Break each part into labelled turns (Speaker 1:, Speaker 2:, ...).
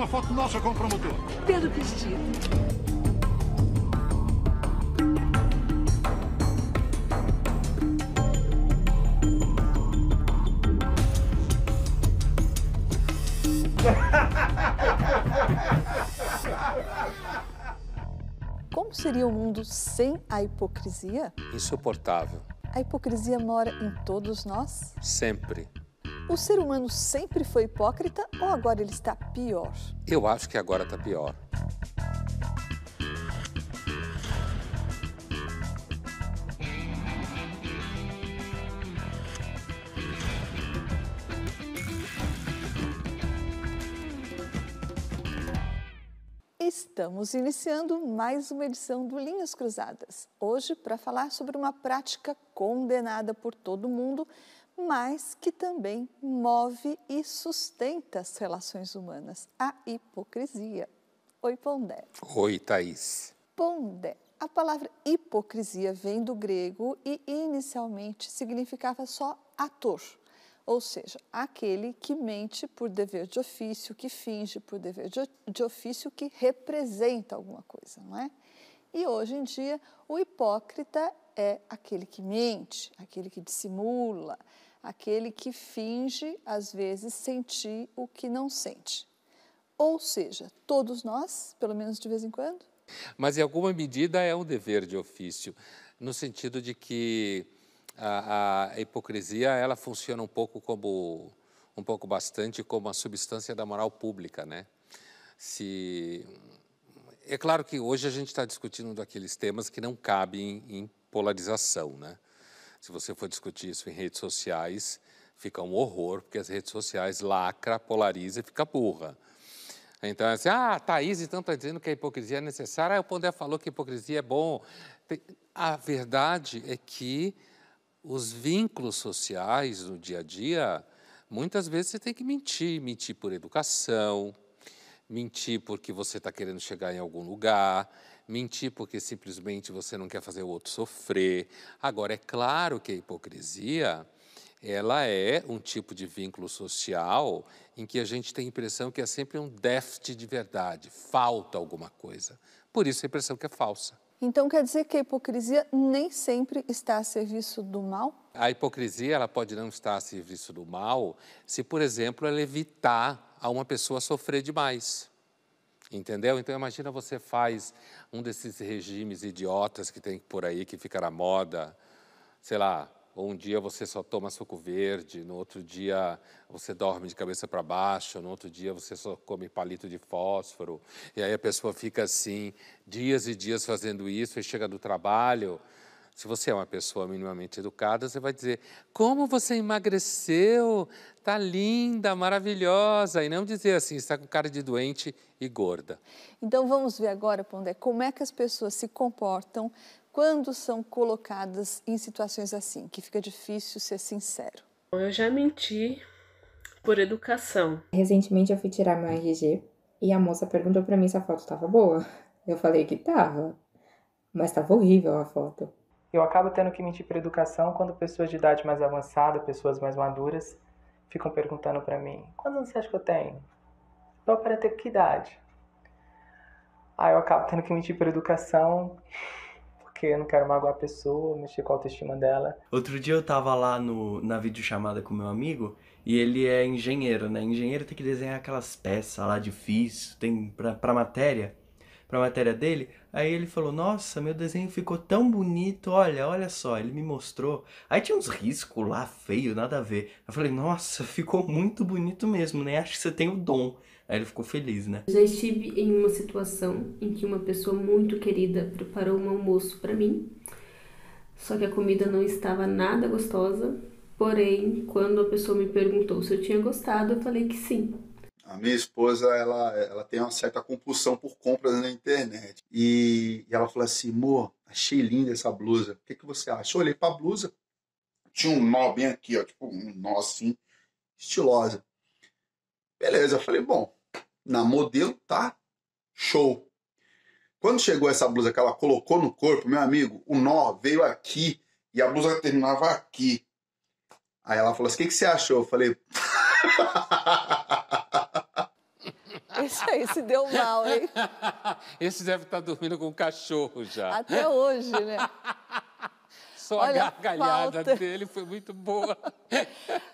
Speaker 1: uma foto nossa com o promotor.
Speaker 2: Pelo vestido. Como seria o mundo sem a hipocrisia?
Speaker 3: Insuportável.
Speaker 2: A hipocrisia mora em todos nós?
Speaker 3: Sempre.
Speaker 2: O ser humano sempre foi hipócrita ou agora ele está pior?
Speaker 3: Eu acho que agora está pior.
Speaker 2: Estamos iniciando mais uma edição do Linhas Cruzadas. Hoje, para falar sobre uma prática condenada por todo mundo, mas que também move e sustenta as relações humanas, a hipocrisia. Oi, Pondé.
Speaker 3: Oi, Thaís.
Speaker 2: Pondé. A palavra hipocrisia vem do grego e inicialmente significava só ator, ou seja, aquele que mente por dever de ofício, que finge por dever de ofício, que representa alguma coisa, não é? E hoje em dia, o hipócrita é aquele que mente, aquele que dissimula, aquele que finge, às vezes, sentir o que não sente. Ou seja, todos nós, pelo menos de vez em quando.
Speaker 3: Mas, em alguma medida, é um dever de ofício, no sentido de que a, a hipocrisia ela funciona um pouco como um pouco bastante como a substância da moral pública, né? Se é claro que hoje a gente está discutindo daqueles temas que não cabem em polarização, né? Se você for discutir isso em redes sociais, fica um horror, porque as redes sociais lacra, polariza e fica burra. Então, é assim, ah, a Thaís então está dizendo que a hipocrisia é necessária, ah, o Pondé falou que a hipocrisia é bom. A verdade é que os vínculos sociais no dia a dia, muitas vezes você tem que mentir, mentir por educação, mentir porque você está querendo chegar em algum lugar, mentir porque simplesmente você não quer fazer o outro sofrer. Agora, é claro que a hipocrisia ela é um tipo de vínculo social em que a gente tem a impressão que é sempre um déficit de verdade, falta alguma coisa. Por isso a impressão que é falsa.
Speaker 2: Então quer dizer que a hipocrisia nem sempre está a serviço do mal?
Speaker 3: A hipocrisia ela pode não estar a serviço do mal se, por exemplo, ela evitar a uma pessoa sofrer demais. Entendeu? Então imagina você faz um desses regimes idiotas que tem por aí, que fica na moda, sei lá, um dia você só toma suco verde, no outro dia você dorme de cabeça para baixo, no outro dia você só come palito de fósforo, e aí a pessoa fica assim, dias e dias fazendo isso, e chega do trabalho. Se você é uma pessoa minimamente educada, você vai dizer: Como você emagreceu? Tá linda, maravilhosa. E não dizer assim: está com cara de doente e gorda.
Speaker 2: Então vamos ver agora, Pondé, como é que as pessoas se comportam quando são colocadas em situações assim, que fica difícil ser sincero?
Speaker 4: Eu já menti por educação.
Speaker 5: Recentemente eu fui tirar meu RG e a moça perguntou para mim se a foto estava boa. Eu falei que tava, mas estava horrível a foto.
Speaker 6: Eu acabo tendo que mentir por educação quando pessoas de idade mais avançada, pessoas mais maduras, ficam perguntando para mim: quantos anos você acha que eu tenho? Eu aparento que idade? Aí eu acabo tendo que mentir por educação porque eu não quero magoar a pessoa, mexer com a autoestima dela.
Speaker 7: Outro dia eu tava lá no, na videochamada com meu amigo e ele é engenheiro, né? Engenheiro tem que desenhar aquelas peças lá difíceis, tem pra, pra matéria, pra matéria dele. Aí ele falou: Nossa, meu desenho ficou tão bonito, olha, olha só. Ele me mostrou. Aí tinha uns riscos lá, feio, nada a ver. Eu falei: Nossa, ficou muito bonito mesmo, né? Acho que você tem o dom. Aí ele ficou feliz, né?
Speaker 4: Já estive em uma situação em que uma pessoa muito querida preparou um almoço para mim, só que a comida não estava nada gostosa. Porém, quando a pessoa me perguntou se eu tinha gostado, eu falei que sim.
Speaker 8: A minha esposa, ela, ela tem uma certa compulsão por compras na internet. E, e ela falou assim, amor, achei linda essa blusa. O que, que você acha? Eu olhei pra blusa, tinha um nó bem aqui, ó, tipo um nó assim, estilosa. Beleza, eu falei, bom, na modelo, tá show. Quando chegou essa blusa que ela colocou no corpo, meu amigo, o nó veio aqui e a blusa terminava aqui. Aí ela falou assim: o que, que você achou? Eu falei.
Speaker 2: Esse aí se deu mal, hein?
Speaker 3: Esse deve estar dormindo com o cachorro já.
Speaker 2: Até hoje, né?
Speaker 3: Só
Speaker 2: Olha
Speaker 3: a gargalhada
Speaker 2: falta.
Speaker 3: dele foi muito boa.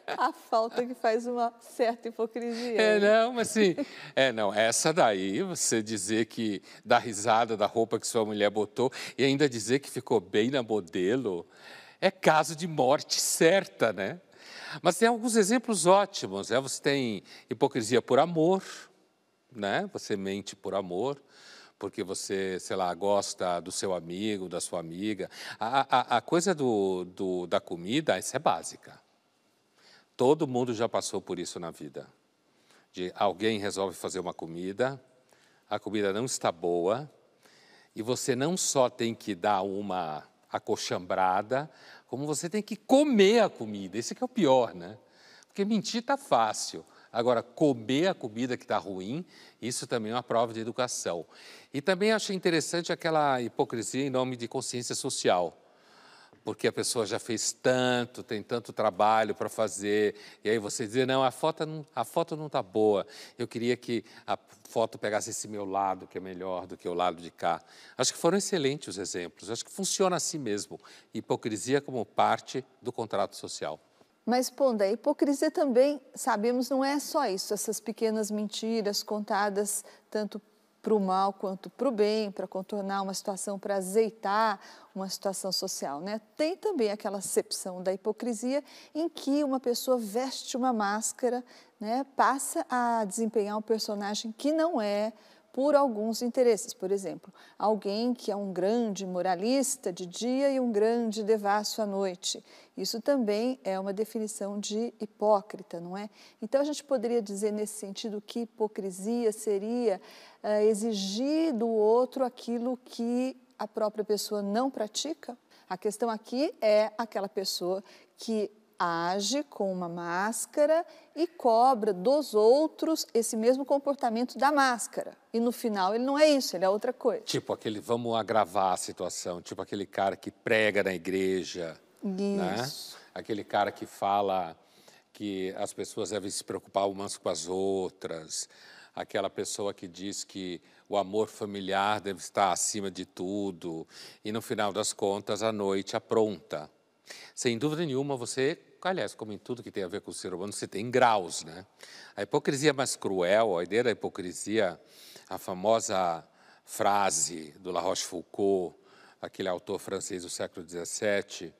Speaker 2: A falta que faz uma certa hipocrisia.
Speaker 3: É, não, mas assim, é, não, essa daí, você dizer que dá risada da roupa que sua mulher botou e ainda dizer que ficou bem na modelo, é caso de morte certa, né? Mas tem alguns exemplos ótimos, né? Você tem hipocrisia por amor, né? Você mente por amor, porque você, sei lá, gosta do seu amigo, da sua amiga. A, a, a coisa do, do, da comida, isso é básica. Todo mundo já passou por isso na vida. De alguém resolve fazer uma comida, a comida não está boa, e você não só tem que dar uma acochambrada, como você tem que comer a comida. Esse que é o pior, né? Porque mentir está fácil. Agora, comer a comida que está ruim, isso também é uma prova de educação. E também achei interessante aquela hipocrisia em nome de consciência social porque a pessoa já fez tanto, tem tanto trabalho para fazer, e aí você dizer, não, a foto não a foto não está boa, eu queria que a foto pegasse esse meu lado, que é melhor do que o lado de cá. Acho que foram excelentes os exemplos, acho que funciona assim mesmo, hipocrisia como parte do contrato social.
Speaker 2: Mas, Ponda, a hipocrisia também, sabemos, não é só isso, essas pequenas mentiras contadas tanto para o mal quanto para o bem, para contornar uma situação, para azeitar uma situação social. Né? Tem também aquela acepção da hipocrisia em que uma pessoa veste uma máscara, né, passa a desempenhar um personagem que não é por alguns interesses. Por exemplo, alguém que é um grande moralista de dia e um grande devasso à noite. Isso também é uma definição de hipócrita, não é? Então a gente poderia dizer nesse sentido que hipocrisia seria uh, exigir do outro aquilo que a própria pessoa não pratica? A questão aqui é aquela pessoa que age com uma máscara e cobra dos outros esse mesmo comportamento da máscara. E no final ele não é isso, ele é outra coisa.
Speaker 3: Tipo aquele, vamos agravar a situação, tipo aquele cara que prega na igreja, né?
Speaker 2: Isso.
Speaker 3: Aquele cara que fala que as pessoas devem se preocupar umas com as outras, aquela pessoa que diz que o amor familiar deve estar acima de tudo, e no final das contas a noite apronta. Sem dúvida nenhuma, você, aliás, como em tudo que tem a ver com o ser humano, você tem graus, né? A hipocrisia mais cruel, a ideia da hipocrisia, a famosa frase do La Rochefoucauld, aquele autor francês do século XVII,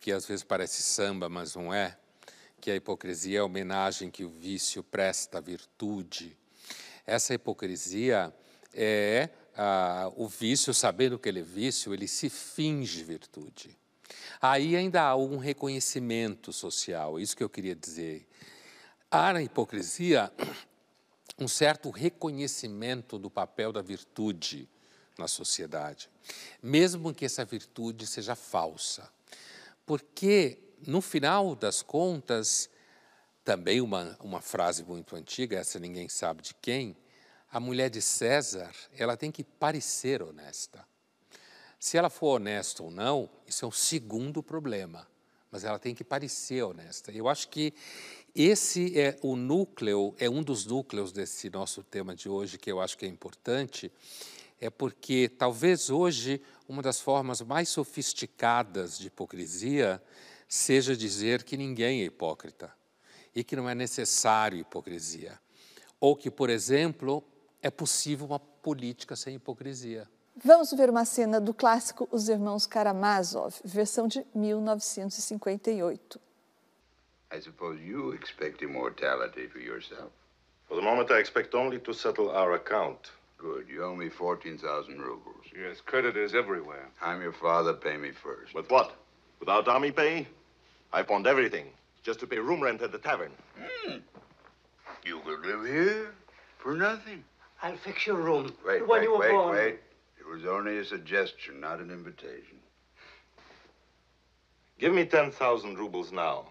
Speaker 3: que às vezes parece samba, mas não é, que a hipocrisia é a homenagem que o vício presta à virtude. Essa hipocrisia é ah, o vício, sabendo que ele é vício, ele se finge virtude. Aí ainda há um reconhecimento social, isso que eu queria dizer. Há na hipocrisia um certo reconhecimento do papel da virtude na sociedade, mesmo que essa virtude seja falsa. Porque, no final das contas, também uma, uma frase muito antiga, essa ninguém sabe de quem, a mulher de César, ela tem que parecer honesta. Se ela for honesta ou não, isso é um segundo problema, mas ela tem que parecer honesta. Eu acho que esse é o núcleo, é um dos núcleos desse nosso tema de hoje que eu acho que é importante, é porque talvez hoje uma das formas mais sofisticadas de hipocrisia seja dizer que ninguém é hipócrita e que não é necessário hipocrisia. Ou que, por exemplo, é possível uma política sem hipocrisia.
Speaker 2: Vamos ver uma cena do clássico Os Irmãos Karamazov, versão de 1958.
Speaker 1: I suppose you expect immortality for yourself.
Speaker 9: For the moment, I expect only to settle our account.
Speaker 1: Good. You owe me 14,000 rubles.
Speaker 9: Yes, credit is everywhere.
Speaker 1: I'm your father. Pay me first.
Speaker 9: With what? Without army pay? I pawned everything just to pay room rent at the tavern.
Speaker 1: You could live here for nothing.
Speaker 10: I'll fix your room.
Speaker 1: Wait,
Speaker 10: the one
Speaker 1: wait,
Speaker 10: you were
Speaker 1: wait,
Speaker 10: born.
Speaker 1: wait. It was only a suggestion, not an invitation.
Speaker 9: Give me 10,000 rubles now,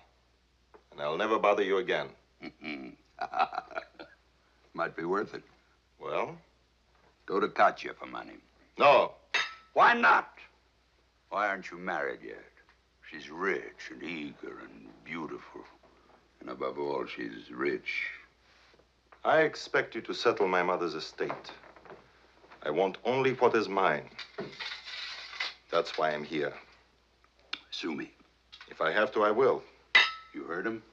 Speaker 9: and I'll never bother you again.
Speaker 1: Might be worth it.
Speaker 9: Well?
Speaker 1: Go to Katya for money.
Speaker 9: No.
Speaker 1: Why not? Why aren't you married yet? She's rich and eager and beautiful. And above all, she's rich
Speaker 9: I expect you to settle my mother's estate. I want only what is mine. That's why I'm here.
Speaker 1: Sue me.
Speaker 9: If I have to, I will.
Speaker 1: You heard him?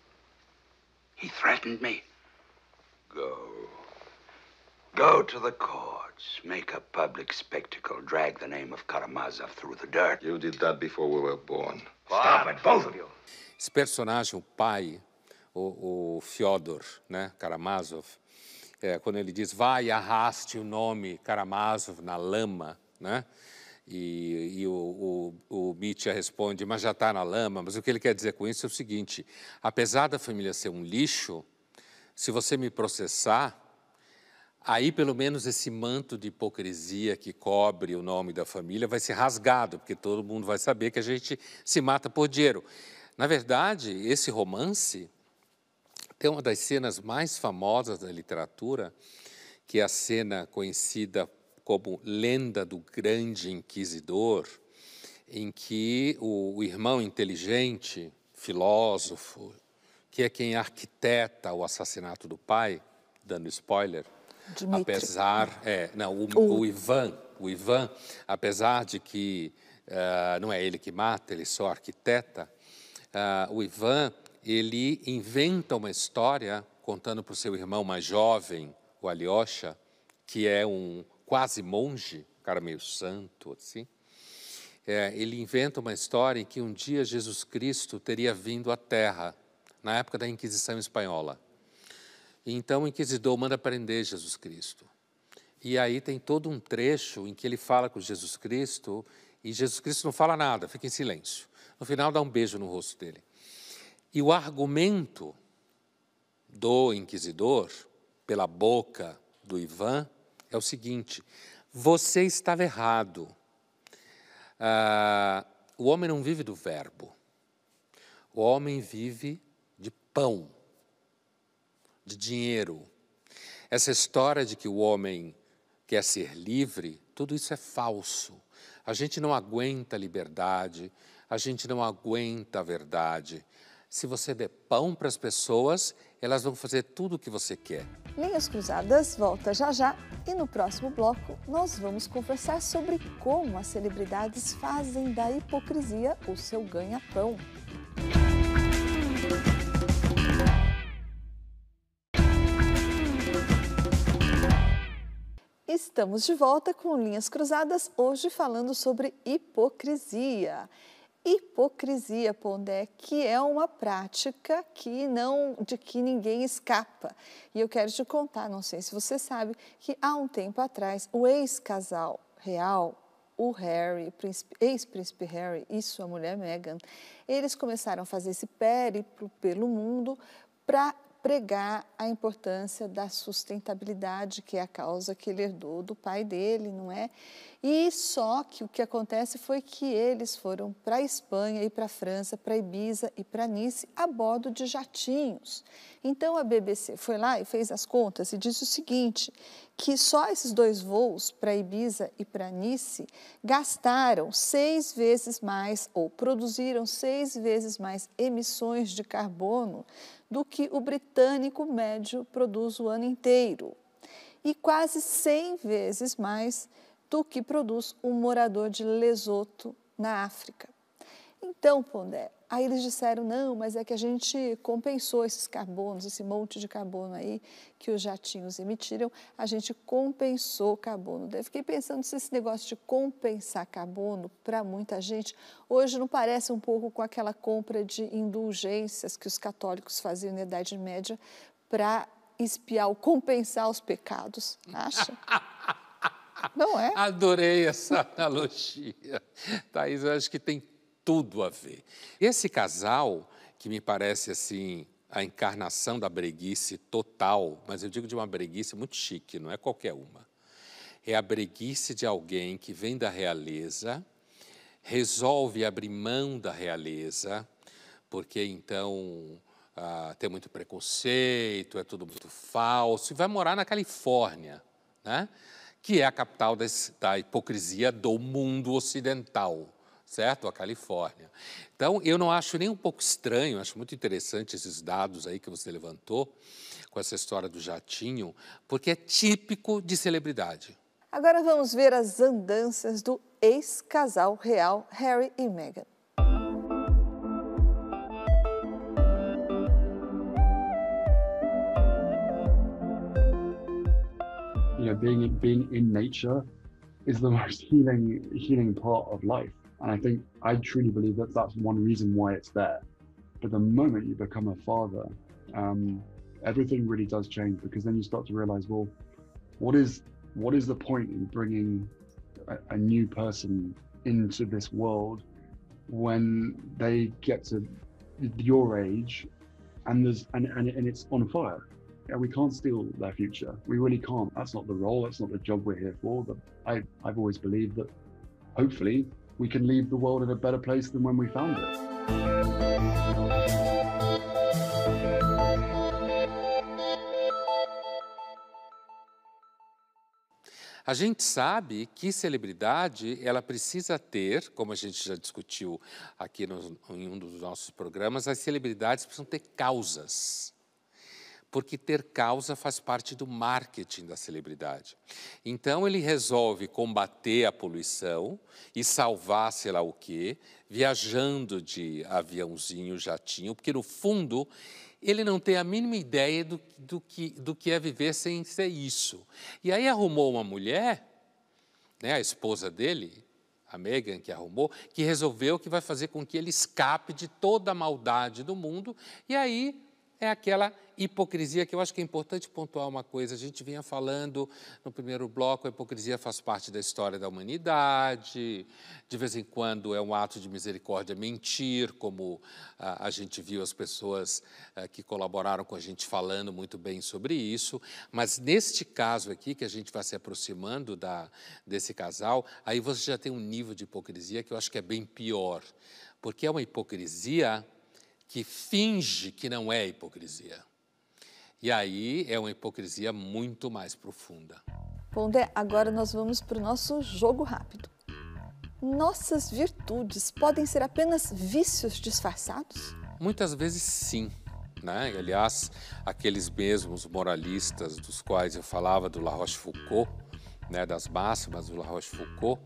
Speaker 1: He threatened me. Go. Go to the courts. Make a public spectacle. Drag the name of Karamazov through the dirt.
Speaker 9: You did that before we were born.
Speaker 1: Stop it, both of you.
Speaker 3: Esse personagem, o pai, o, o Fyodor né, Karamazov, é, quando ele diz vai arraste o nome Karamazov na lama, né? E, e o, o, o Mitya responde, mas já está na lama. Mas o que ele quer dizer com isso é o seguinte: apesar da família ser um lixo, se você me processar, aí pelo menos esse manto de hipocrisia que cobre o nome da família vai ser rasgado, porque todo mundo vai saber que a gente se mata por dinheiro. Na verdade, esse romance tem uma das cenas mais famosas da literatura, que é a cena conhecida como Lenda do Grande Inquisidor, em que o, o irmão inteligente, filósofo, que é quem arquiteta o assassinato do pai, dando spoiler, apesar, é, não, o, o Ivan, o Ivan, apesar de que uh, não é ele que mata, ele só arquiteta, uh, o Ivan, ele inventa uma história contando para o seu irmão mais jovem, o Alyosha, que é um quase monge, cara meio santo, assim. É, ele inventa uma história em que um dia Jesus Cristo teria vindo à Terra, na época da Inquisição Espanhola. Então o inquisidor manda prender Jesus Cristo. E aí tem todo um trecho em que ele fala com Jesus Cristo e Jesus Cristo não fala nada, fica em silêncio. No final dá um beijo no rosto dele. E o argumento do inquisidor, pela boca do Ivan, é o seguinte: você estava errado. Ah, o homem não vive do verbo, o homem vive de pão, de dinheiro. Essa história de que o homem quer ser livre, tudo isso é falso. A gente não aguenta a liberdade, a gente não aguenta a verdade. Se você der pão para as pessoas, elas vão fazer tudo o que você quer.
Speaker 2: Linhas Cruzadas volta já já e no próximo bloco nós vamos conversar sobre como as celebridades fazem da hipocrisia o seu ganha-pão. Estamos de volta com Linhas Cruzadas, hoje falando sobre hipocrisia. Hipocrisia, Pondé, que é uma prática que não de que ninguém escapa. E eu quero te contar, não sei se você sabe, que há um tempo atrás o ex-casal real, o Harry, ex-príncipe Harry e sua mulher Meghan, eles começaram a fazer esse périplo pelo mundo para pregar a importância da sustentabilidade, que é a causa que ele herdou do pai dele, não é? E só que o que acontece foi que eles foram para a Espanha e para a França, para Ibiza e para Nice a bordo de jatinhos. Então a BBC foi lá e fez as contas e disse o seguinte, que só esses dois voos para Ibiza e para Nice gastaram seis vezes mais ou produziram seis vezes mais emissões de carbono do que o britânico médio produz o ano inteiro e quase 100 vezes mais do que produz um morador de Lesoto, na África. Então, Pondé, aí eles disseram, não, mas é que a gente compensou esses carbonos, esse monte de carbono aí que os jatinhos emitiram, a gente compensou o carbono. Eu fiquei pensando se esse negócio de compensar carbono para muita gente, hoje não parece um pouco com aquela compra de indulgências que os católicos faziam na Idade Média para espiar ou compensar os pecados, acha? Não é?
Speaker 3: Adorei essa analogia. Thaís, eu acho que tem tudo a ver. Esse casal, que me parece assim a encarnação da breguice total, mas eu digo de uma breguice muito chique, não é qualquer uma. É a breguice de alguém que vem da realeza, resolve abrir mão da realeza, porque então ah, tem muito preconceito, é tudo muito falso, e vai morar na Califórnia, né? que é a capital da hipocrisia do mundo ocidental. Certo? A Califórnia. Então, eu não acho nem um pouco estranho, acho muito interessante esses dados aí que você levantou com essa história do jatinho, porque é típico de celebridade.
Speaker 2: Agora vamos ver as andanças do ex-casal real Harry e Meghan.
Speaker 10: You know, being being in nature is the most healing healing part of life, and I think I truly believe that that's one reason why it's there. But the moment you become a father, um, everything really does change because then you start to realize, well, what is what is the point in bringing a, a new person into this world when they get to your age and there's and, and, and it's on fire? Yeah, we can't steal their future. We really can't. That's not the role. That's not the job we're here for. But I, i've always believed that hopefully we can leave the world in a better place than when we found it
Speaker 3: A gente sabe que celebridade ela precisa ter, como a gente já discutiu aqui no, em um dos nossos programas, as celebridades precisam ter causas. Porque ter causa faz parte do marketing da celebridade. Então ele resolve combater a poluição e salvar sei lá o quê, viajando de aviãozinho, jatinho, porque no fundo ele não tem a mínima ideia do, do, que, do que é viver sem ser isso. E aí arrumou uma mulher, né, a esposa dele, a Megan que arrumou, que resolveu que vai fazer com que ele escape de toda a maldade do mundo, e aí é aquela hipocrisia que eu acho que é importante pontuar uma coisa. A gente vinha falando no primeiro bloco, a hipocrisia faz parte da história da humanidade. De vez em quando é um ato de misericórdia mentir, como a, a gente viu as pessoas a, que colaboraram com a gente falando muito bem sobre isso. Mas neste caso aqui, que a gente vai se aproximando da, desse casal, aí você já tem um nível de hipocrisia que eu acho que é bem pior. Porque é uma hipocrisia que finge que não é hipocrisia. E aí é uma hipocrisia muito mais profunda.
Speaker 2: Bom, Dé, agora nós vamos para o nosso jogo rápido. Nossas virtudes podem ser apenas vícios disfarçados?
Speaker 3: Muitas vezes sim. Né? Aliás, aqueles mesmos moralistas dos quais eu falava do La Rochefoucauld, né, das máximas do La Rochefoucauld,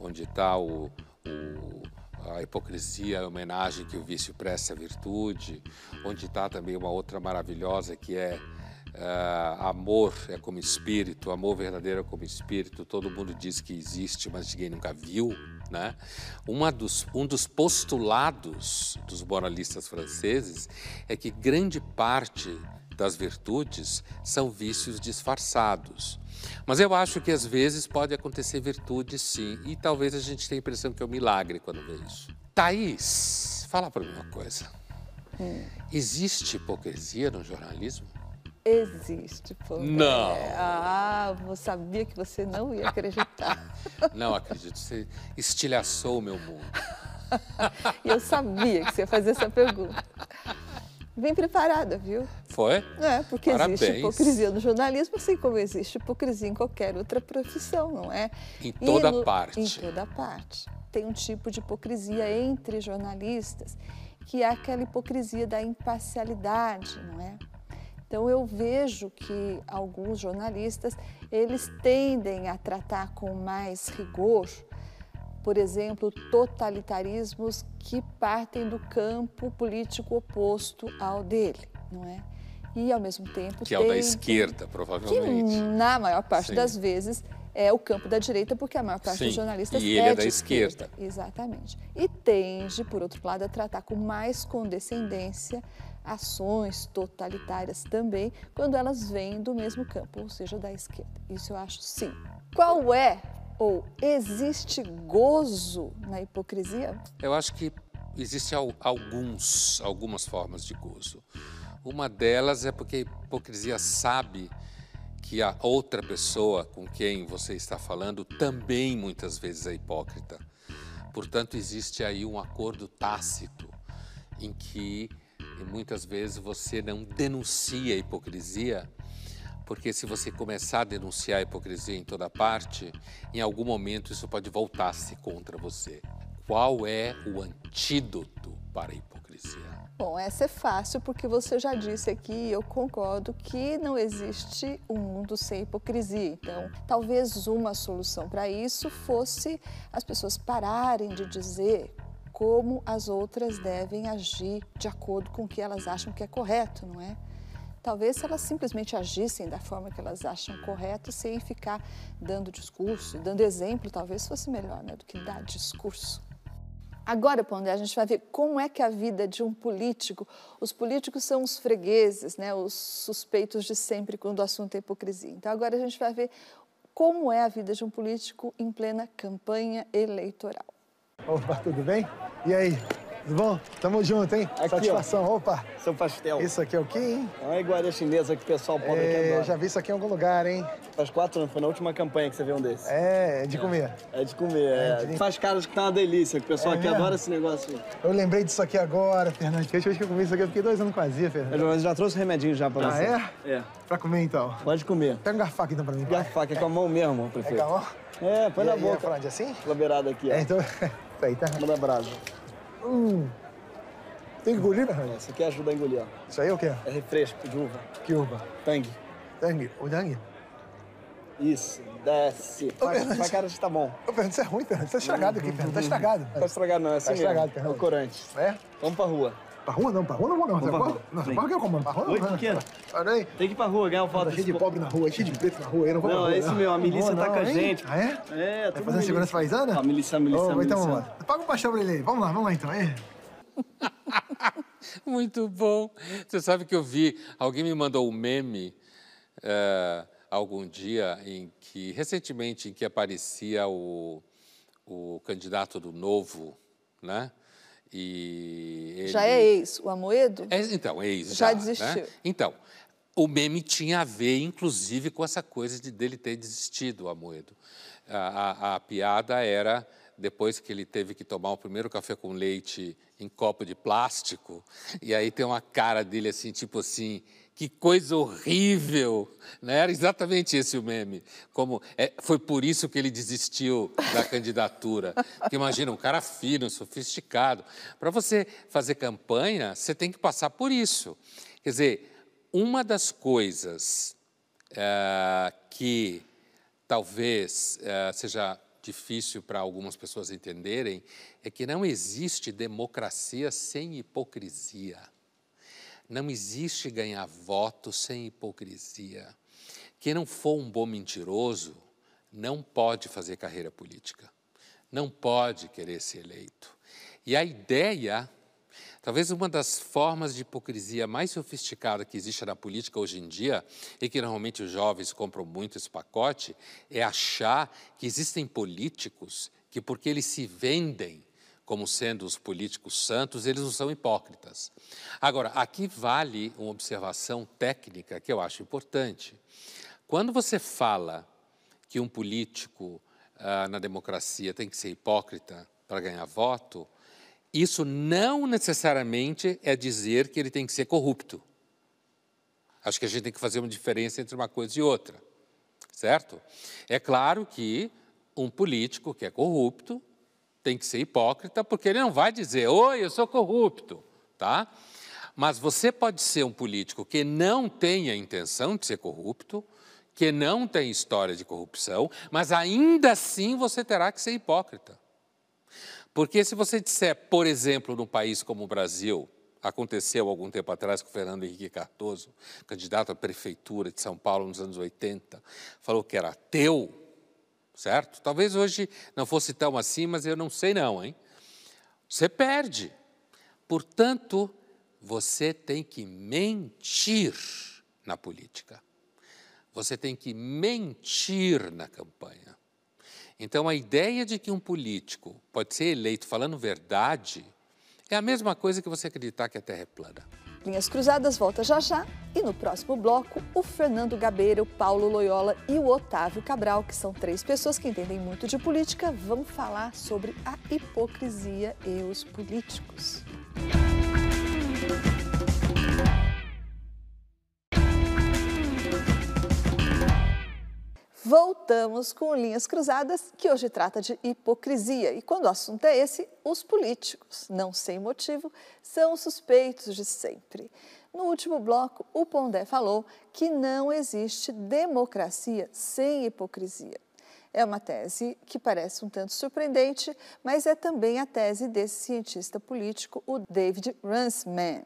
Speaker 3: onde está o, o a hipocrisia, a homenagem que o vício presta à virtude, onde está também uma outra maravilhosa que é uh, amor é como espírito, amor verdadeiro é como espírito, todo mundo diz que existe, mas ninguém nunca viu. Né? Uma dos, um dos postulados dos moralistas franceses é que grande parte das virtudes são vícios disfarçados. Mas eu acho que às vezes pode acontecer virtude sim, e talvez a gente tenha a impressão que é um milagre quando vê isso. Thaís, fala para mim uma coisa. Hum. Existe hipocrisia no jornalismo?
Speaker 2: Existe, pô.
Speaker 3: Não.
Speaker 2: Ah, eu sabia que você não ia acreditar.
Speaker 3: não acredito, você estilhaçou o meu mundo.
Speaker 2: eu sabia que você ia fazer essa pergunta. Vem preparada, viu?
Speaker 3: Foi?
Speaker 2: É, porque Parabéns. existe hipocrisia no jornalismo, assim como existe hipocrisia em qualquer outra profissão, não é?
Speaker 3: Em toda
Speaker 2: no,
Speaker 3: parte.
Speaker 2: Em toda parte. Tem um tipo de hipocrisia entre jornalistas, que é aquela hipocrisia da imparcialidade, não é? Então eu vejo que alguns jornalistas, eles tendem a tratar com mais rigor por exemplo, totalitarismos que partem do campo político oposto ao dele, não é? E ao mesmo tempo
Speaker 3: que é o da esquerda, provavelmente.
Speaker 2: Que na maior parte Sim. das vezes é o campo da direita, porque a maior parte Sim. dos jornalistas e ele é, é da esquerda. esquerda. Exatamente. E tende, por outro lado, a tratar com mais condescendência ações totalitárias também, quando elas vêm do mesmo campo, ou seja, da esquerda. Isso eu acho sim. Qual é ou existe gozo na hipocrisia?
Speaker 3: Eu acho que existem alguns, algumas formas de gozo. Uma delas é porque a hipocrisia sabe que a outra pessoa com quem você está falando também muitas vezes é hipócrita. Portanto, existe aí um acordo tácito em que muitas vezes você não denuncia a hipocrisia porque se você começar a denunciar a hipocrisia em toda parte, em algum momento isso pode voltar-se contra você. qual é o antídoto para a hipocrisia?
Speaker 2: Bom, essa é fácil porque você já disse aqui, eu concordo, que não existe um mundo sem hipocrisia. Então, talvez uma solução para isso fosse as pessoas pararem de dizer como as outras devem agir de acordo com o que elas acham que é correto, não é? Talvez se elas simplesmente agissem da forma que elas acham correto, sem ficar dando discurso, dando exemplo, talvez fosse melhor né, do que dar discurso. Agora, Pondé, a gente vai ver como é que a vida de um político, os políticos são os fregueses, né, os suspeitos de sempre quando o assunto é hipocrisia. Então, agora a gente vai ver como é a vida de um político em plena campanha eleitoral.
Speaker 11: Opa, tudo bem? E aí? Tudo bom? Tamo junto, hein?
Speaker 12: Aqui,
Speaker 11: Satisfação.
Speaker 12: Ó,
Speaker 11: Opa.
Speaker 12: Seu pastel.
Speaker 11: Isso aqui é o quê, hein?
Speaker 12: É uma iguaria chinesa que o pessoal pobre
Speaker 11: é,
Speaker 12: aqui adora.
Speaker 11: Já vi isso aqui em algum lugar, hein?
Speaker 12: Faz quatro anos, foi na última campanha que você viu um desses.
Speaker 11: É, é de comer.
Speaker 12: É de comer, é.
Speaker 11: de...
Speaker 12: Faz caras que tá uma delícia, que o pessoal
Speaker 11: É
Speaker 12: aqui
Speaker 11: mesmo?
Speaker 12: adora esse negócio.
Speaker 11: Eu lembrei disso aqui agora, Fernando. Que a última vez que eu comi isso aqui, eu fiquei dois anos azia, Fernando.
Speaker 12: Mas já trouxe remedinho já pra
Speaker 11: Ah,
Speaker 12: você.
Speaker 11: é?
Speaker 12: É.
Speaker 11: Pra comer, então.
Speaker 12: Pode comer.
Speaker 11: Pega um garfaco, então, pra mim.
Speaker 12: Garfaca, é com a mão mesmo, prefeito.
Speaker 11: É com a mão?
Speaker 12: É, põe na
Speaker 11: aí,
Speaker 12: boca.
Speaker 11: é pra onde, assim?
Speaker 12: Labeirada aqui, ó.
Speaker 11: É, então... Peraí, tá?
Speaker 12: Manda brasa.
Speaker 11: Hum. Tem que engolir, Fernando?
Speaker 12: Isso aqui ajuda a engolir, ó.
Speaker 11: Isso aí é o quê?
Speaker 12: É refresco de uva.
Speaker 11: Que uva?
Speaker 12: Tangue.
Speaker 11: Tangue? O tangue?
Speaker 12: Isso, desce.
Speaker 11: Ô,
Speaker 12: Faz, faz cara de tá bom.
Speaker 11: Ô, Fernando, isso é ruim, Fernando. Isso tá estragado aqui, Fernando. Tá estragado.
Speaker 12: Tá estragado não, é assim
Speaker 11: Tá
Speaker 12: mesmo.
Speaker 11: estragado,
Speaker 12: É o corante.
Speaker 11: É?
Speaker 12: Vamos pra rua.
Speaker 11: Pra rua não, pra rua não vou não. Você
Speaker 12: pra rua.
Speaker 11: Não,
Speaker 12: Vem.
Speaker 11: pode que eu? Pra rua não.
Speaker 12: Oi, por quê?
Speaker 11: Olha aí.
Speaker 12: Tem que ir pra rua, ganhar um foto
Speaker 11: Tá cheio de pobre na rua, cheio de preto na rua. Eu não vou
Speaker 12: Não,
Speaker 11: pra rua,
Speaker 12: é isso mesmo, a milícia
Speaker 11: Não
Speaker 12: tá
Speaker 11: vou,
Speaker 12: com a
Speaker 11: não,
Speaker 12: gente.
Speaker 11: Ah, é?
Speaker 12: É, tudo
Speaker 11: fazer segurança paisana?
Speaker 12: A milícia, a milícia, a
Speaker 11: então vamos lá. Paga um pastel pra ele aí. Vamos lá, vamos lá então.
Speaker 3: Muito bom. Você sabe que eu vi, alguém me mandou um meme eh, algum dia em que, recentemente, em que aparecia o, o candidato do Novo, né? E ele...
Speaker 2: Já é ex, o Amoedo?
Speaker 3: É, então, ex
Speaker 2: Já
Speaker 3: já.
Speaker 2: desistiu.
Speaker 3: Né? Então, o meme tinha a ver, inclusive, com essa coisa de dele ter desistido, o Amoedo. A, a, a piada era, depois que ele teve que tomar o primeiro café com leite em copo de plástico, e aí tem uma cara dele assim, tipo assim, que coisa horrível, né? Era exatamente esse o meme. Como é, foi por isso que ele desistiu da candidatura. Porque imagina um cara fino, sofisticado. Para você fazer campanha, você tem que passar por isso. Quer dizer, uma das coisas eh, que talvez eh, seja difícil para algumas pessoas entenderem é que não existe democracia sem hipocrisia. Não existe ganhar voto sem hipocrisia. Quem não for um bom mentiroso não pode fazer carreira política, não pode querer ser eleito. E a ideia, talvez uma das formas de hipocrisia mais sofisticada que existe na política hoje em dia, e que normalmente os jovens compram muito esse pacote, é achar que existem políticos que, porque eles se vendem, como sendo os políticos santos, eles não são hipócritas. Agora, aqui vale uma observação técnica que eu acho importante. Quando você fala que um político ah, na democracia tem que ser hipócrita para ganhar voto, isso não necessariamente é dizer que ele tem que ser corrupto. Acho que a gente tem que fazer uma diferença entre uma coisa e outra, certo? É claro que um político que é corrupto tem que ser hipócrita, porque ele não vai dizer, oi, eu sou corrupto, tá? Mas você pode ser um político que não tenha intenção de ser corrupto, que não tem história de corrupção, mas ainda assim você terá que ser hipócrita. Porque se você disser, por exemplo, num país como o Brasil, aconteceu algum tempo atrás com o Fernando Henrique Cardoso, candidato à prefeitura de São Paulo nos anos 80, falou que era ateu, certo? Talvez hoje não fosse tão assim, mas eu não sei não, hein? Você perde. Portanto, você tem que mentir na política. Você tem que mentir na campanha. Então, a ideia de que um político pode ser eleito falando verdade é a mesma coisa que você acreditar que a Terra é plana.
Speaker 2: Linhas Cruzadas volta já já e no próximo bloco o Fernando Gabeira, o Paulo Loyola e o Otávio Cabral, que são três pessoas que entendem muito de política, vão falar sobre a hipocrisia e os políticos. Voltamos com Linhas Cruzadas, que hoje trata de hipocrisia. E quando o assunto é esse, os políticos, não sem motivo, são suspeitos de sempre. No último bloco, o Pondé falou que não existe democracia sem hipocrisia. É uma tese que parece um tanto surpreendente, mas é também a tese desse cientista político, o David Runciman,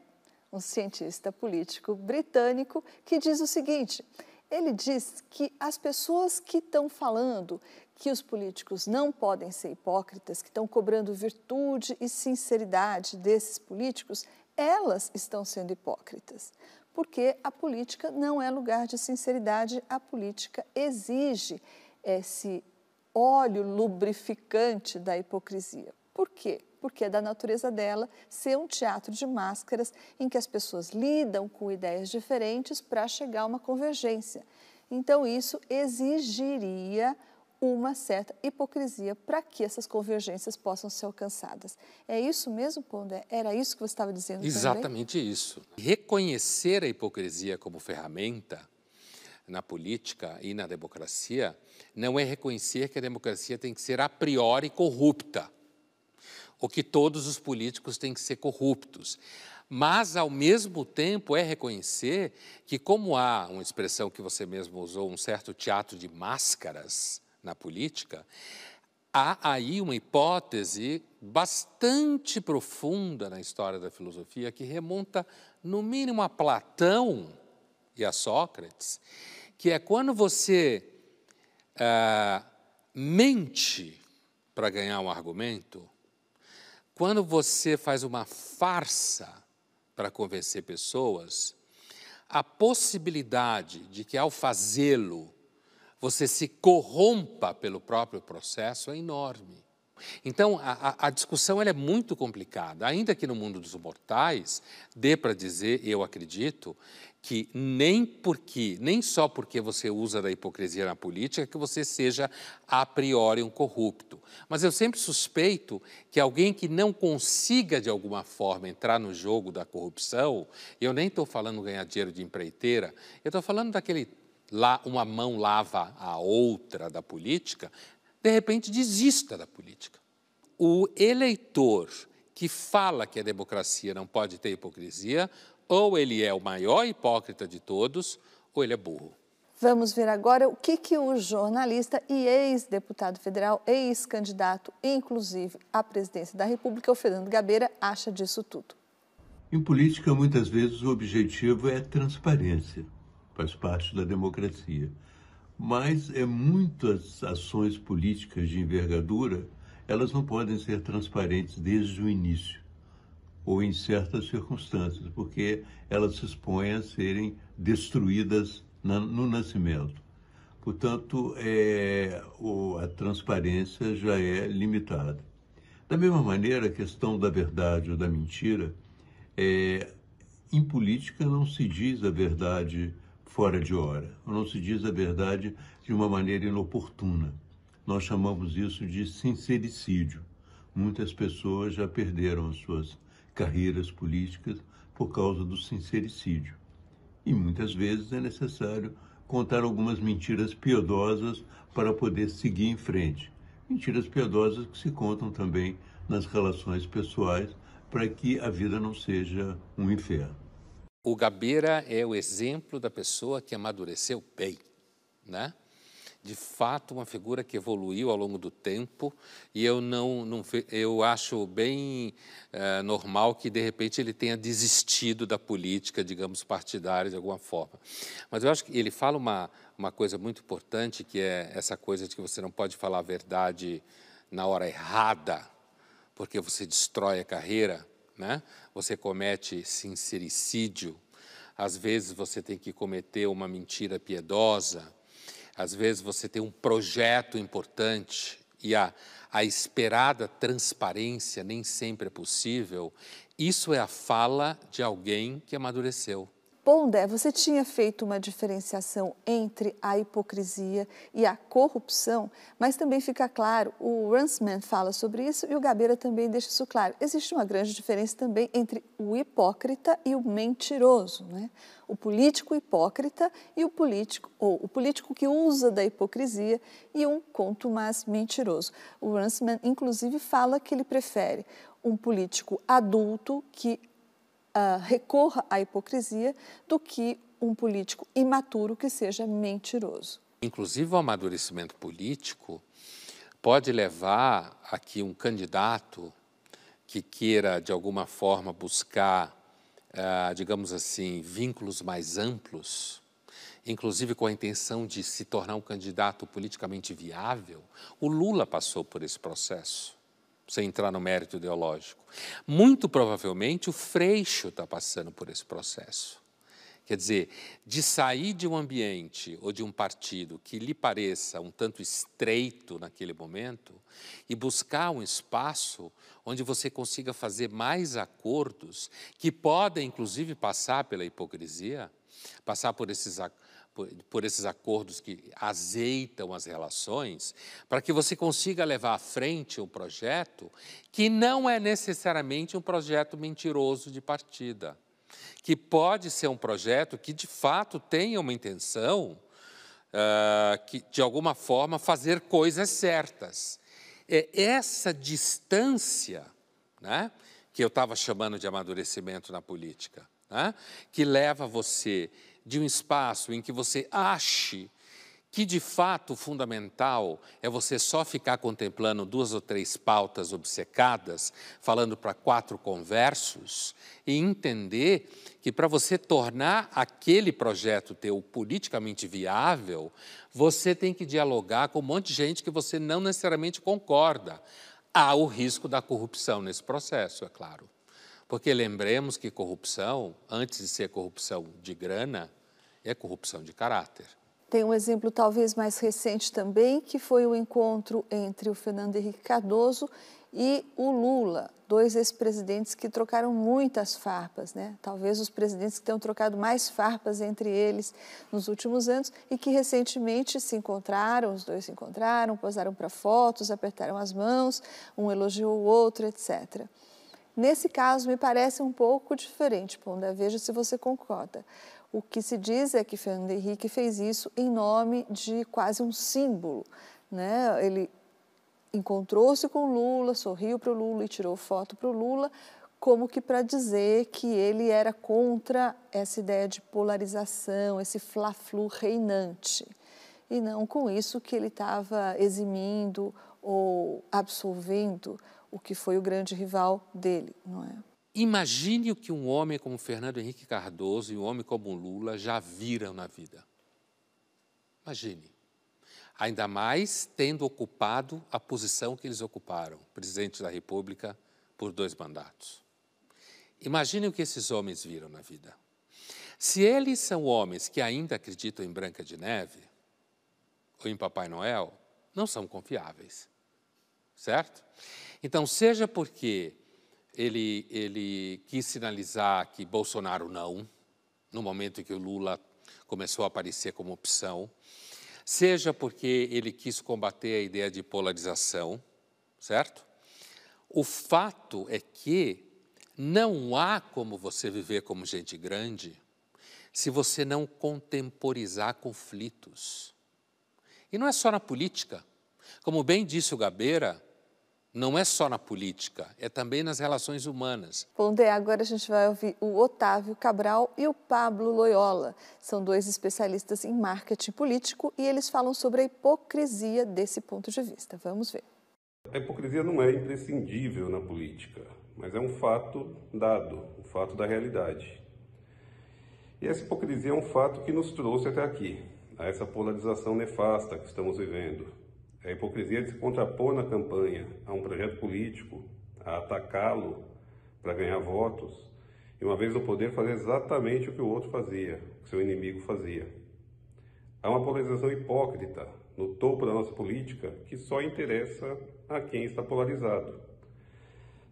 Speaker 2: um cientista político britânico que diz o seguinte: ele diz que as pessoas que estão falando que os políticos não podem ser hipócritas, que estão cobrando virtude e sinceridade desses políticos, elas estão sendo hipócritas. Porque a política não é lugar de sinceridade, a política exige esse óleo lubrificante da hipocrisia. Por quê? Porque é da natureza dela ser um teatro de máscaras em que as pessoas lidam com ideias diferentes para chegar a uma convergência. Então, isso exigiria uma certa hipocrisia para que essas convergências possam ser alcançadas. É isso mesmo, Pondé? Era isso que você estava dizendo
Speaker 3: Exatamente
Speaker 2: também?
Speaker 3: isso. Reconhecer a hipocrisia como ferramenta na política e na democracia não é reconhecer que a democracia tem que ser a priori corrupta ou que todos os políticos têm que ser corruptos. Mas, ao mesmo tempo, é reconhecer que, como há uma expressão que você mesmo usou, um certo teatro de máscaras na política, há aí uma hipótese bastante profunda na história da filosofia que remonta, no mínimo, a Platão e a Sócrates, que é quando você ah, mente para ganhar um argumento, quando você faz uma farsa para convencer pessoas, a possibilidade de que ao fazê-lo você se corrompa pelo próprio processo é enorme. Então, a, a discussão é muito complicada, ainda que no mundo dos mortais, dê para dizer, eu acredito, que nem porque, nem só porque você usa da hipocrisia na política que você seja a priori um corrupto. Mas eu sempre suspeito que alguém que não consiga de alguma forma entrar no jogo da corrupção, eu nem estou falando ganhar dinheiro de empreiteira, eu estou falando daquele lá uma mão lava a outra da política, de repente desista da política. O eleitor que fala que a democracia não pode ter hipocrisia ou ele é o maior hipócrita de todos, ou ele é burro.
Speaker 2: Vamos ver agora o que, que o jornalista e ex-deputado federal, ex-candidato, inclusive à presidência da República, o Fernando Gabeira, acha disso tudo.
Speaker 13: Em política, muitas vezes o objetivo é transparência, faz parte da democracia. Mas é muitas ações políticas de envergadura, elas não podem ser transparentes desde o início ou em certas circunstâncias, porque elas se expõem a serem destruídas na, no nascimento. Portanto, é, o, a transparência já é limitada. Da mesma maneira, a questão da verdade ou da mentira, é, em política não se diz a verdade fora de hora, não se diz a verdade de uma maneira inoportuna. Nós chamamos isso de sincericídio. Muitas pessoas já perderam as suas carreiras políticas por causa do sincericídio. E muitas vezes é necessário contar algumas mentiras piedosas para poder seguir em frente. Mentiras piedosas que se contam também nas relações pessoais para que a vida não seja um inferno.
Speaker 3: O Gabeira é o exemplo da pessoa que amadureceu bem, né? de fato uma figura que evoluiu ao longo do tempo e eu não, não eu acho bem é, normal que de repente ele tenha desistido da política, digamos partidária de alguma forma. Mas eu acho que ele fala uma uma coisa muito importante que é essa coisa de que você não pode falar a verdade na hora errada, porque você destrói a carreira, né? Você comete sincericídio. Às vezes você tem que cometer uma mentira piedosa às vezes você tem um projeto importante e a, a esperada transparência nem sempre é possível. Isso é a fala de alguém que amadureceu.
Speaker 2: Pondé, você tinha feito uma diferenciação entre a hipocrisia e a corrupção, mas também fica claro, o Ransman fala sobre isso e o Gabeira também deixa isso claro. Existe uma grande diferença também entre o hipócrita e o mentiroso, né? O político hipócrita e o político, ou o político que usa da hipocrisia e um contumaz mentiroso. O Ransman, inclusive, fala que ele prefere um político adulto que uh, recorra à hipocrisia do que um político imaturo que seja mentiroso.
Speaker 3: Inclusive, o amadurecimento político pode levar a que um candidato que queira, de alguma forma, buscar, uh, digamos assim, vínculos mais amplos, inclusive com a intenção de se tornar um candidato politicamente viável, o Lula passou por esse processo sem entrar no mérito ideológico. Muito provavelmente o Freixo está passando por esse processo. Quer dizer, de sair de um ambiente ou de um partido que lhe pareça um tanto estreito naquele momento e buscar um espaço onde você consiga fazer mais acordos que podem, inclusive, passar pela hipocrisia, passar por esses acordos por, por esses acordos que azeitam as relações, para que você consiga levar à frente um projeto que não é necessariamente um projeto mentiroso de partida, que pode ser um projeto que de fato tenha uma intenção uh, que, de alguma forma, fazer coisas certas. É essa distância né, que eu estava chamando de amadurecimento na política, né, que leva você de um espaço em que você ache que de fato fundamental é você só ficar contemplando duas ou três pautas obcecadas, falando para quatro conversos, e entender que para você tornar aquele projeto teu politicamente viável, você tem que dialogar com um monte de gente que você não necessariamente concorda. Há o risco da corrupção nesse processo, é claro. Porque lembremos que corrupção, antes de ser corrupção de grana, é corrupção de caráter.
Speaker 2: Tem um exemplo talvez mais recente também, que foi o encontro entre o Fernando Henrique Cardoso e o Lula, dois ex-presidentes que trocaram muitas farpas, né? Talvez os presidentes que tenham trocado mais farpas entre eles nos últimos anos e que recentemente se encontraram, os dois se encontraram, posaram para fotos, apertaram as mãos, um elogiou o outro, etc. Nesse caso, me parece um pouco diferente, Ponda. Veja se você concorda. O que se diz é que Fernando Henrique fez isso em nome de quase um símbolo. Né? Ele encontrou-se com Lula, sorriu para o Lula e tirou foto para o Lula, como que para dizer que ele era contra essa ideia de polarização, esse fla-flu reinante. E não com isso que ele estava eximindo ou absolvendo o que foi o grande rival dele, não é?
Speaker 3: Imagine o que um homem como Fernando Henrique Cardoso e um homem como Lula já viram na vida. Imagine. Ainda mais tendo ocupado a posição que eles ocuparam, presidente da República por dois mandatos. Imagine o que esses homens viram na vida. Se eles são homens que ainda acreditam em Branca de Neve ou em Papai Noel, não são confiáveis. Certo? Então, seja porque ele, ele quis sinalizar que Bolsonaro não, no momento em que o Lula começou a aparecer como opção, seja porque ele quis combater a ideia de polarização, certo? O fato é que não há como você viver como gente grande se você não contemporizar conflitos. E não é só na política. Como bem disse o Gabeira, não é só na política, é também nas relações humanas.
Speaker 2: Pondé, agora a gente vai ouvir o Otávio Cabral e o Pablo Loyola. São dois especialistas em marketing político e eles falam sobre a hipocrisia desse ponto de vista. Vamos ver.
Speaker 14: A hipocrisia não é imprescindível na política, mas é um fato dado, um fato da realidade. E essa hipocrisia é um fato que nos trouxe até aqui, a essa polarização nefasta que estamos vivendo a hipocrisia de se contrapor na campanha a um projeto político, a atacá-lo para ganhar votos, e uma vez no poder fazer exatamente o que o outro fazia, o que seu inimigo fazia. Há uma polarização hipócrita no topo da nossa política que só interessa a quem está polarizado.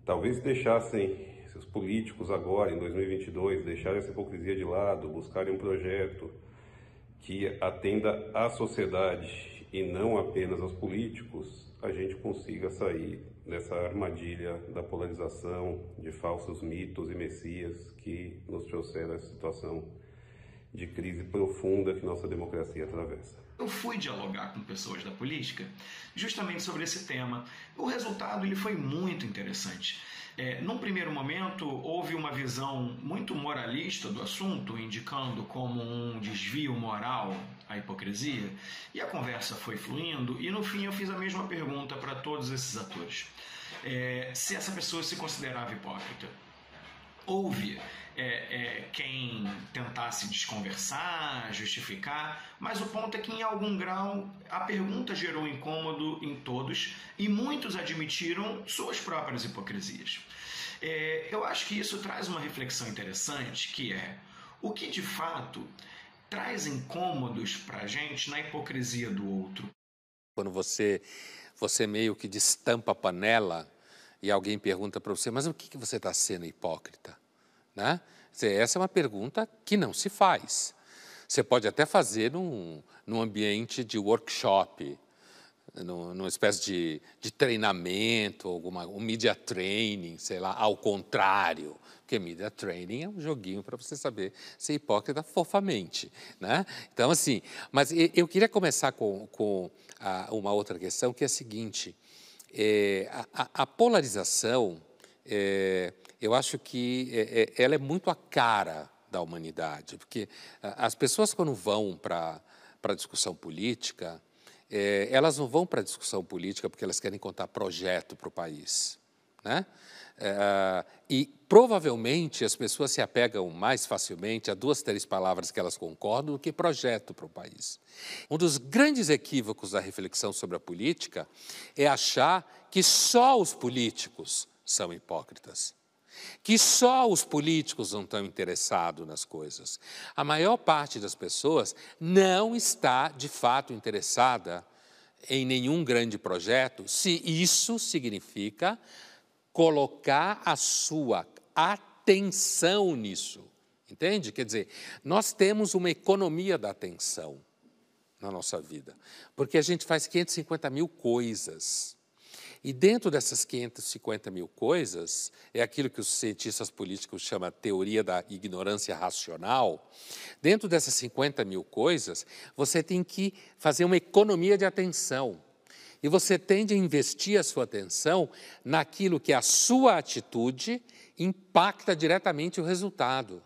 Speaker 14: Talvez se deixassem Se os políticos agora, em 2022, deixarem essa hipocrisia de lado, buscarem um projeto que atenda à sociedade e não apenas aos políticos, a gente consiga sair dessa armadilha da polarização, de falsos mitos e messias que nos trouxeram essa situação de crise profunda que nossa democracia atravessa.
Speaker 15: Eu fui dialogar com pessoas da política justamente sobre esse tema. O resultado ele foi muito interessante. É, num primeiro momento, houve uma visão muito moralista do assunto, indicando como um desvio moral a hipocrisia, e a conversa foi fluindo, e no fim eu fiz a mesma pergunta para todos esses atores: é, se essa pessoa se considerava hipócrita. Houve é, é, quem tentasse desconversar, justificar, mas o ponto é que, em algum grau, a pergunta gerou incômodo em todos e muitos admitiram suas próprias hipocrisias. É, eu acho que isso traz uma reflexão interessante, que é o que de fato traz incômodos para a gente na hipocrisia do outro.
Speaker 3: Quando você, você meio que destampa a panela e alguém pergunta para você, mas o que, que você está sendo hipócrita? Né? Essa é uma pergunta que não se faz. Você pode até fazer num, num ambiente de workshop, numa espécie de, de treinamento, alguma, um media training, sei lá, ao contrário. Porque media training é um joguinho para você saber ser hipócrita fofamente. Né? Então, assim, mas eu queria começar com, com a, uma outra questão, que é a seguinte: é, a, a, polarização. É, eu acho que é, é, ela é muito a cara da humanidade, porque as pessoas quando vão para a discussão política, é, elas não vão para a discussão política porque elas querem contar projeto para o país. Né? É, e provavelmente as pessoas se apegam mais facilmente a duas, três palavras que elas concordam do que projeto para o país. Um dos grandes equívocos da reflexão sobre a política é achar que só os políticos são hipócritas que só os políticos não estão interessados nas coisas. A maior parte das pessoas não está, de fato, interessada em nenhum grande projeto, se isso significa colocar a sua atenção nisso. Entende? Quer dizer, nós temos uma economia da atenção na nossa vida, porque a gente faz 550 mil coisas. E dentro dessas 550 mil coisas, é aquilo que os cientistas políticos chamam teoria da ignorância racional. Dentro dessas 50 mil coisas, você tem que fazer uma economia de atenção. E você tende a investir a sua atenção naquilo que a sua atitude impacta diretamente o resultado.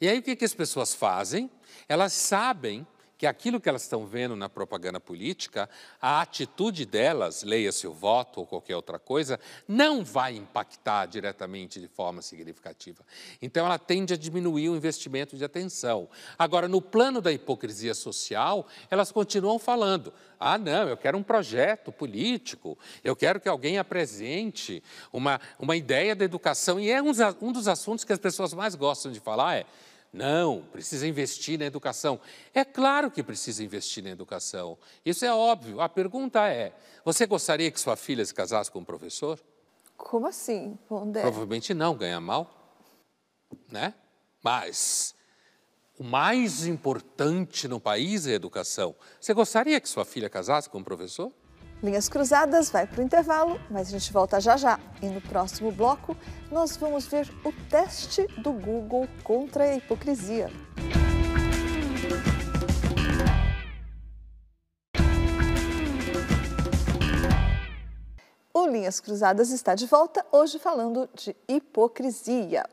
Speaker 3: E aí o que, que as pessoas fazem? Elas sabem que aquilo que elas estão vendo na propaganda política, a atitude delas, leia-se o voto ou qualquer outra coisa, não vai impactar diretamente de forma significativa. Então, ela tende a diminuir o investimento de atenção. Agora, no plano da hipocrisia social, elas continuam falando: ah, não, eu quero um projeto político, eu quero que alguém apresente uma, uma ideia da educação. E é um, um dos assuntos que as pessoas mais gostam de falar: é não, precisa investir na educação. É claro que precisa investir na educação. Isso é óbvio. A pergunta é: você gostaria que sua filha se casasse com um professor?
Speaker 2: Como assim, Pondé?
Speaker 3: Provavelmente não, ganha mal. Né? Mas o mais importante no país é a educação. Você gostaria que sua filha casasse com um professor?
Speaker 2: Linhas Cruzadas vai para o intervalo, mas a gente volta já já. E no próximo bloco, nós vamos ver o teste do Google contra a hipocrisia. O Linhas Cruzadas está de volta, hoje falando de hipocrisia.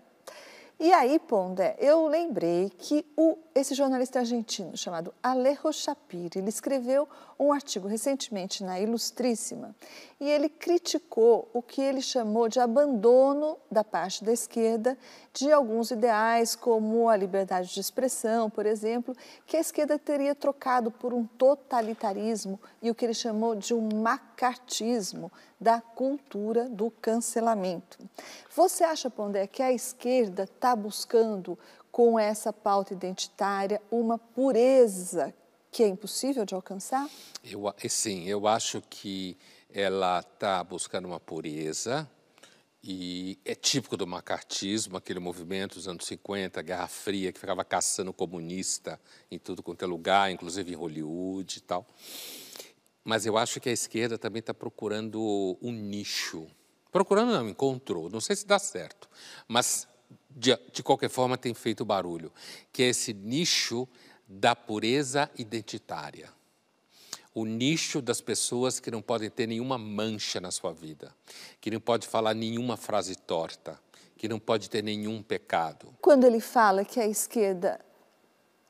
Speaker 2: E aí, Pondé, eu lembrei que o, esse jornalista argentino chamado Alejo Shapiro, ele escreveu um artigo recentemente na Ilustríssima e ele criticou o que ele chamou de abandono da parte da esquerda de alguns ideais, como a liberdade de expressão, por exemplo, que a esquerda teria trocado por um totalitarismo e o que ele chamou de um macartismo da cultura do cancelamento. Você acha, Pondé, que a esquerda está buscando, com essa pauta identitária, uma pureza que é impossível de alcançar?
Speaker 3: Eu, sim, eu acho que ela está buscando uma pureza E é típico do macartismo, aquele movimento dos anos 50, Guerra Fria, que ficava caçando comunista em tudo quanto é lugar, inclusive em Hollywood e tal. Mas eu acho que a esquerda também está procurando um nicho. Procurando não, encontrou. Não sei se dá certo, mas de, de qualquer forma tem feito barulho, que é esse nicho da pureza identitária o nicho das pessoas que não podem ter nenhuma mancha na sua vida, que não pode falar nenhuma frase torta, que não pode ter nenhum pecado.
Speaker 2: Quando ele fala que a esquerda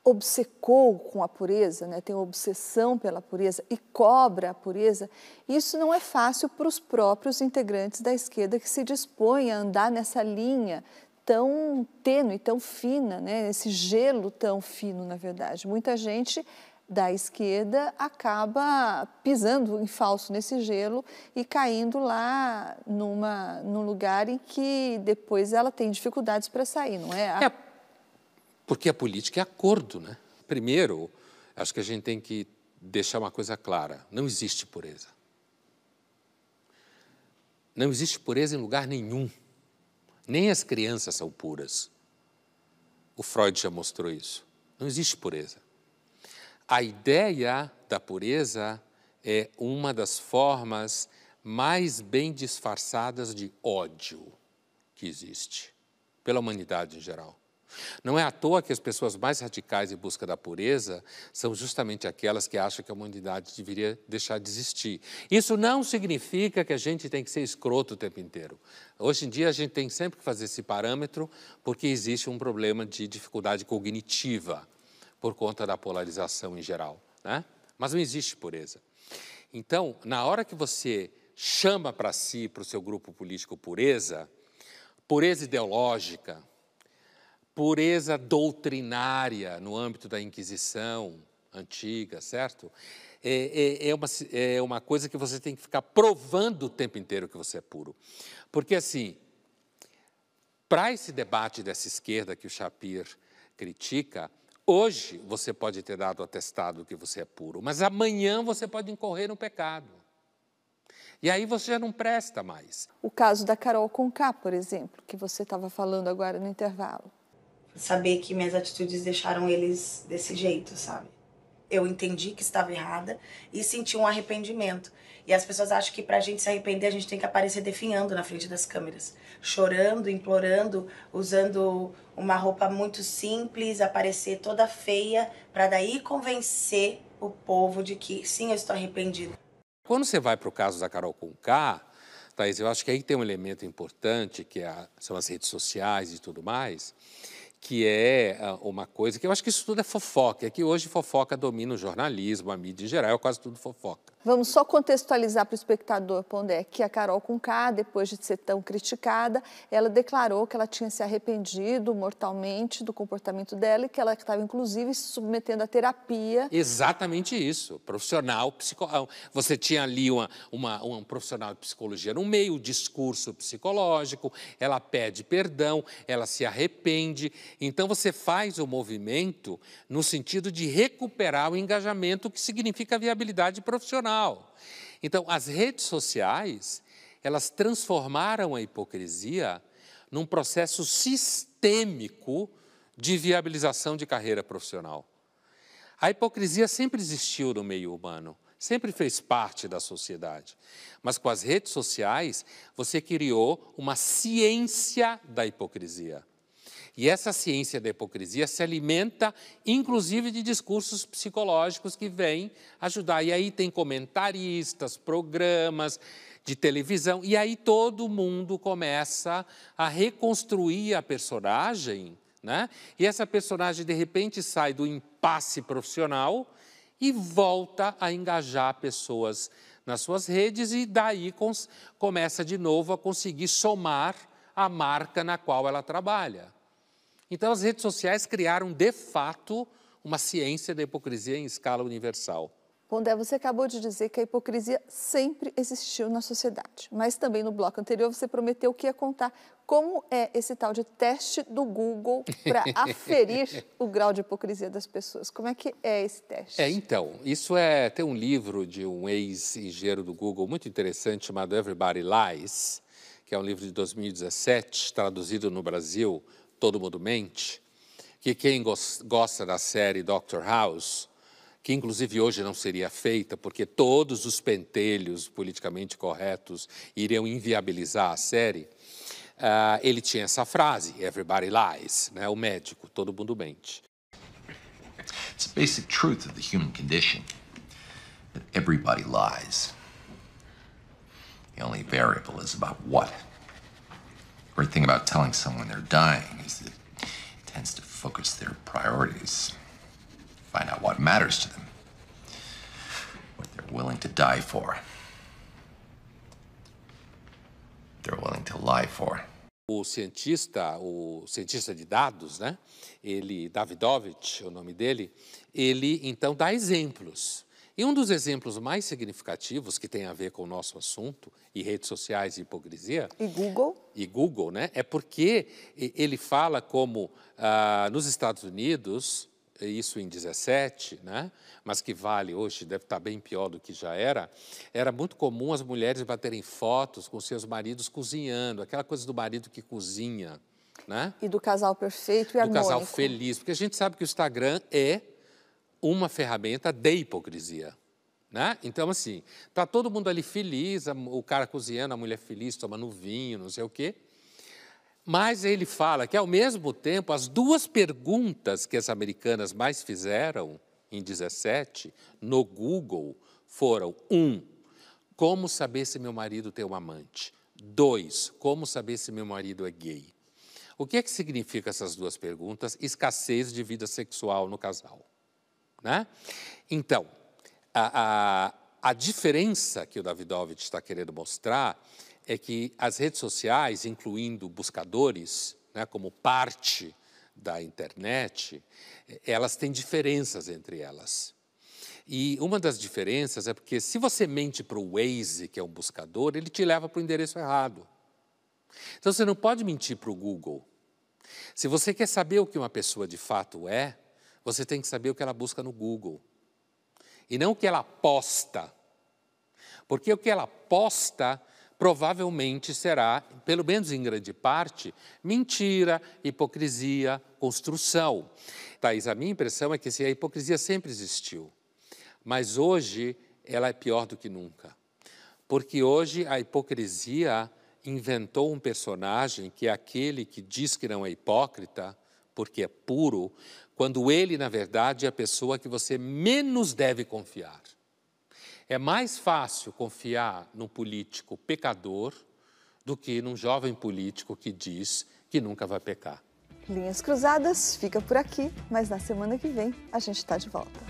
Speaker 2: obcecou com a pureza, né, tem obsessão pela pureza e cobra a pureza, isso não é fácil para os próprios integrantes da esquerda que se dispõem a andar nessa linha tão tênue, tão fina, né, esse gelo tão fino, na verdade. Muita gente da esquerda acaba pisando em falso nesse gelo e caindo lá numa, num lugar em que depois ela tem dificuldades para sair, não é?
Speaker 3: é? Porque a política é acordo, né? Primeiro, acho que a gente tem que deixar uma coisa clara: não existe pureza. Não existe pureza em lugar nenhum. Nem as crianças são puras. O Freud já mostrou isso. Não existe pureza. A ideia da pureza é uma das formas mais bem disfarçadas de ódio que existe pela humanidade em geral. Não é à toa que as pessoas mais radicais em busca da pureza são justamente aquelas que acham que a humanidade deveria deixar de existir. Isso não significa que a gente tem que ser escroto o tempo inteiro. Hoje em dia a gente tem sempre que fazer esse parâmetro porque existe um problema de dificuldade cognitiva por conta da polarização em geral. Né? Mas não existe pureza. Então, na hora que você chama para si, para o seu grupo político, pureza, pureza ideológica, pureza doutrinária no âmbito da Inquisição antiga, certo? É, é, é, uma, é uma coisa que você tem que ficar provando o tempo inteiro que você é puro. Porque, assim, para esse debate dessa esquerda que o Shapir critica, Hoje você pode ter dado atestado que você é puro, mas amanhã você pode incorrer no pecado. E aí você já não presta mais.
Speaker 2: O caso da Carol Conká, por exemplo, que você estava falando agora no intervalo.
Speaker 16: Saber que minhas atitudes deixaram eles desse jeito, sabe? Eu entendi que estava errada e senti um arrependimento. E as pessoas acham que pra gente se arrepender, a gente tem que aparecer definhando na frente das câmeras. Chorando, implorando, usando uma roupa muito simples, aparecer toda feia, para daí convencer o povo de que sim, eu estou arrependido.
Speaker 3: Quando você vai para o caso da Carol Conká, Thaís, eu acho que aí tem um elemento importante, que é são as redes sociais e tudo mais, que é ah, uma coisa que eu acho que isso tudo é fofoca, é que hoje fofoca domina o jornalismo, a mídia em geral, é quase tudo fofoca.
Speaker 2: Vamos só contextualizar para o espectador, Pondé, que a Carol Conká, depois de ser tão criticada, ela declarou que ela tinha se arrependido mortalmente do comportamento dela e que ela estava, inclusive, se submetendo à terapia.
Speaker 3: Exatamente isso. Profissional, psico... Ah, você tinha ali uma, uma, um profissional de psicologia no meio, o discurso psicológico, ela pede perdão, ela se arrepende. Então, você faz o movimento no sentido de recuperar o engajamento, que significa viabilidade profissional. Então, as redes sociais, elas transformaram a hipocrisia num processo sistêmico de viabilização de carreira profissional. A hipocrisia sempre existiu no meio humano, sempre fez parte da sociedade. Mas com as redes sociais, você criou uma ciência da hipocrisia. E essa ciência da hipocrisia se alimenta, inclusive, de discursos psicológicos que vêm ajudar. E aí tem comentaristas, programas de televisão, e aí todo mundo começa a reconstruir a personagem, né? E essa personagem, de repente, sai do impasse profissional e volta a engajar pessoas nas suas redes, e daí começa de novo a conseguir somar a marca na qual ela trabalha. Então, as redes sociais criaram, de fato, uma ciência da hipocrisia em escala universal.
Speaker 2: Pondé, você acabou de dizer que a hipocrisia sempre existiu na sociedade, mas também no bloco anterior você prometeu que ia contar como é esse tal de teste do Google para aferir o grau de hipocrisia das pessoas. Como é que é esse teste?
Speaker 3: É, então, isso é tem um livro de um ex-engenheiro do Google muito interessante chamado Everybody Lies, que é um livro de 2017, traduzido no Brasil, Todo Mundo Mente, que quem gosta da série Doctor House, que inclusive hoje não seria feita, porque todos os pentelhos politicamente corretos iriam inviabilizar a série, uh, ele tinha essa frase, everybody lies, né? o médico, todo mundo mente.
Speaker 17: It's a basic truth of the human condition that everybody lies. The only variable is about what. The great thing about telling someone they're dying is that it tends to focus their priorities, find out what matters to them, what they're willing to die for, they're willing to lie for.
Speaker 3: O cientista, o cientista de dados, né? Ele, Davidovich, o nome dele, ele então dá exemplos. E um dos exemplos mais significativos que tem a ver com o nosso assunto, e redes sociais e hipocrisia.
Speaker 2: E Google.
Speaker 3: E Google, né? É porque ele fala como ah, nos Estados Unidos, isso em 17, né? mas que vale hoje, deve estar bem pior do que já era, era muito comum as mulheres baterem fotos com seus maridos cozinhando, aquela coisa do marido que cozinha. Né?
Speaker 2: E do casal perfeito e harmônico.
Speaker 3: Do casal feliz, porque a gente sabe que o Instagram é uma ferramenta de hipocrisia. Né? Então, assim, está todo mundo ali feliz, o cara cozinhando, a mulher feliz, tomando vinho, não sei o quê. Mas ele fala que, ao mesmo tempo, as duas perguntas que as americanas mais fizeram em 17 no Google foram: um, como saber se meu marido tem um amante? Dois, como saber se meu marido é gay? O que é que significa essas duas perguntas? Escassez de vida sexual no casal. Né? Então, a, a, a diferença que o Davidovich está querendo mostrar é que as redes sociais, incluindo buscadores, né, como parte da internet, elas têm diferenças entre elas. E uma das diferenças é porque se você mente para o Waze, que é um buscador, ele te leva para o endereço errado. Então você não pode mentir para o Google. Se você quer saber o que uma pessoa de fato é, você tem que saber o que ela busca no Google. E não o que ela posta. Porque o que ela posta provavelmente será, pelo menos em grande parte, mentira, hipocrisia, construção. Thais, a minha impressão é que a hipocrisia sempre existiu, mas hoje ela é pior do que nunca. Porque hoje a hipocrisia inventou um personagem que é aquele que diz que não é hipócrita, porque é puro, quando ele, na verdade, é a pessoa que você menos deve confiar. É mais fácil confiar num político pecador do que num jovem político que diz que nunca vai pecar.
Speaker 2: Linhas Cruzadas fica por aqui, mas na semana que vem a gente está de volta.